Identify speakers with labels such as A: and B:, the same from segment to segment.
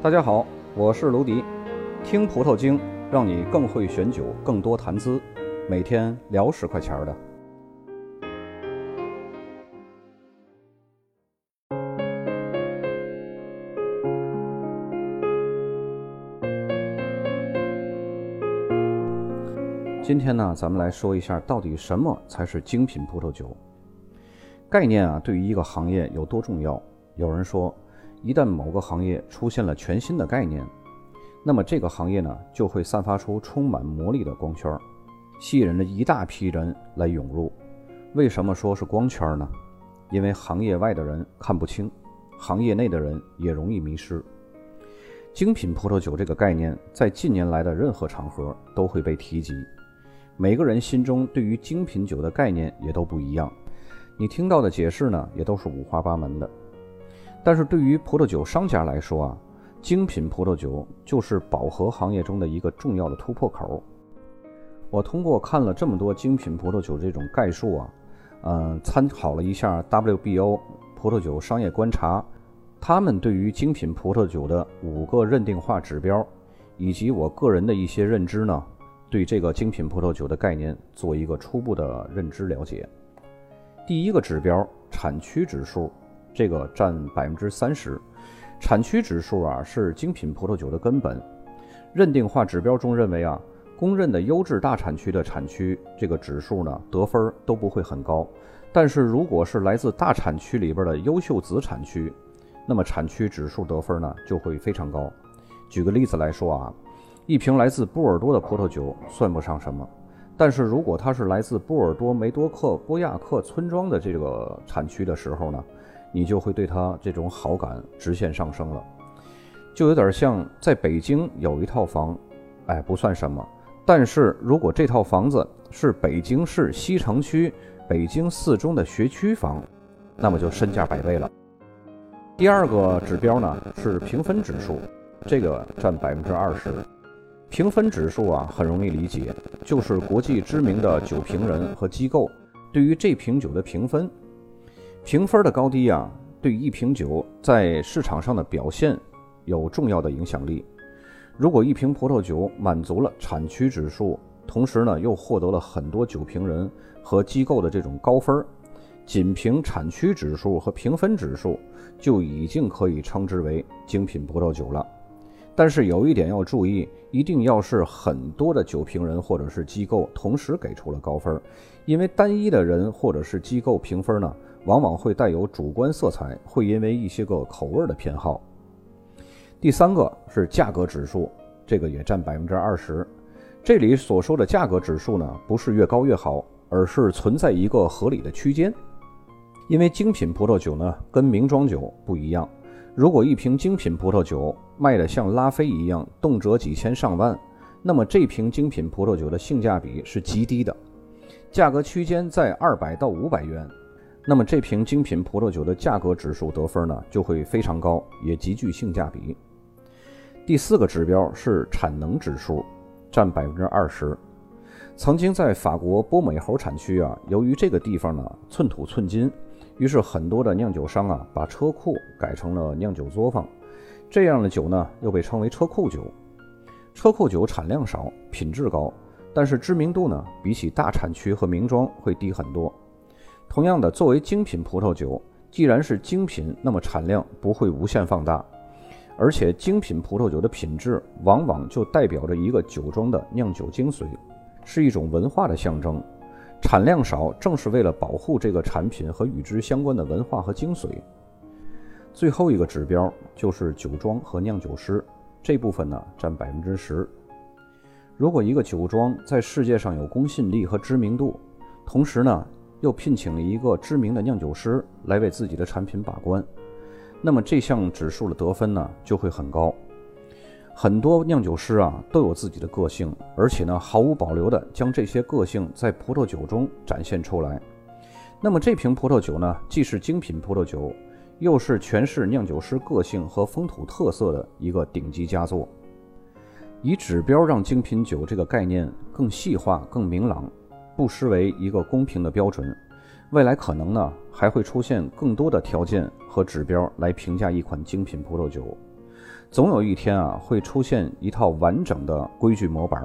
A: 大家好，我是卢迪，听葡萄精，让你更会选酒，更多谈资，每天聊十块钱的。今天呢，咱们来说一下，到底什么才是精品葡萄酒？概念啊，对于一个行业有多重要？有人说。一旦某个行业出现了全新的概念，那么这个行业呢就会散发出充满魔力的光圈，吸引着一大批人来涌入。为什么说是光圈呢？因为行业外的人看不清，行业内的人也容易迷失。精品葡萄酒这个概念在近年来的任何场合都会被提及，每个人心中对于精品酒的概念也都不一样，你听到的解释呢也都是五花八门的。但是对于葡萄酒商家来说啊，精品葡萄酒就是饱和行业中的一个重要的突破口。我通过看了这么多精品葡萄酒这种概述啊，嗯，参考了一下 WBO 葡萄酒商业观察，他们对于精品葡萄酒的五个认定化指标，以及我个人的一些认知呢，对这个精品葡萄酒的概念做一个初步的认知了解。第一个指标，产区指数。这个占百分之三十，产区指数啊是精品葡萄酒的根本。认定化指标中认为啊，公认的优质大产区的产区这个指数呢得分都不会很高，但是如果是来自大产区里边的优秀子产区，那么产区指数得分呢就会非常高。举个例子来说啊，一瓶来自波尔多的葡萄酒算不上什么，但是如果它是来自波尔多梅多克波亚克村庄的这个产区的时候呢？你就会对它这种好感直线上升了，就有点像在北京有一套房，哎，不算什么。但是如果这套房子是北京市西城区北京四中的学区房，那么就身价百倍了。第二个指标呢是评分指数，这个占百分之二十。评分指数啊很容易理解，就是国际知名的酒评人和机构对于这瓶酒的评分。评分的高低啊，对一瓶酒在市场上的表现有重要的影响力。如果一瓶葡萄酒满足了产区指数，同时呢又获得了很多酒评人和机构的这种高分，仅凭产区指数和评分指数就已经可以称之为精品葡萄酒了。但是有一点要注意，一定要是很多的酒评人或者是机构同时给出了高分，因为单一的人或者是机构评分呢。往往会带有主观色彩，会因为一些个口味的偏好。第三个是价格指数，这个也占百分之二十。这里所说的价格指数呢，不是越高越好，而是存在一个合理的区间。因为精品葡萄酒呢跟名庄酒不一样，如果一瓶精品葡萄酒卖的像拉菲一样，动辄几千上万，那么这瓶精品葡萄酒的性价比是极低的，价格区间在二百到五百元。那么这瓶精品葡萄酒的价格指数得分呢，就会非常高，也极具性价比。第四个指标是产能指数，占百分之二十。曾经在法国波美侯产区啊，由于这个地方呢寸土寸金，于是很多的酿酒商啊把车库改成了酿酒作坊，这样的酒呢又被称为车库酒。车库酒产量少，品质高，但是知名度呢比起大产区和名庄会低很多。同样的，作为精品葡萄酒，既然是精品，那么产量不会无限放大，而且精品葡萄酒的品质往往就代表着一个酒庄的酿酒精髓，是一种文化的象征。产量少，正是为了保护这个产品和与之相关的文化和精髓。最后一个指标就是酒庄和酿酒师这部分呢，占百分之十。如果一个酒庄在世界上有公信力和知名度，同时呢，又聘请了一个知名的酿酒师来为自己的产品把关，那么这项指数的得分呢就会很高。很多酿酒师啊都有自己的个性，而且呢毫无保留地将这些个性在葡萄酒中展现出来。那么这瓶葡萄酒呢既是精品葡萄酒，又是诠释酿酒师个性和风土特色的一个顶级佳作。以指标让精品酒这个概念更细化、更明朗。不失为一个公平的标准，未来可能呢还会出现更多的条件和指标来评价一款精品葡萄酒。总有一天啊，会出现一套完整的规矩模板，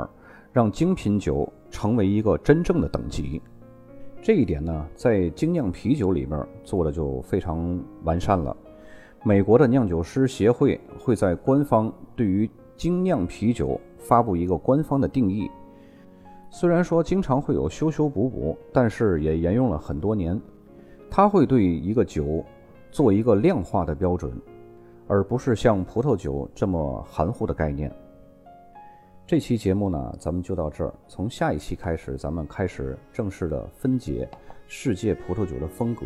A: 让精品酒成为一个真正的等级。这一点呢，在精酿啤酒里边做的就非常完善了。美国的酿酒师协会会在官方对于精酿啤酒发布一个官方的定义。虽然说经常会有修修补补，但是也沿用了很多年。它会对一个酒做一个量化的标准，而不是像葡萄酒这么含糊的概念。这期节目呢，咱们就到这儿。从下一期开始，咱们开始正式的分解世界葡萄酒的风格。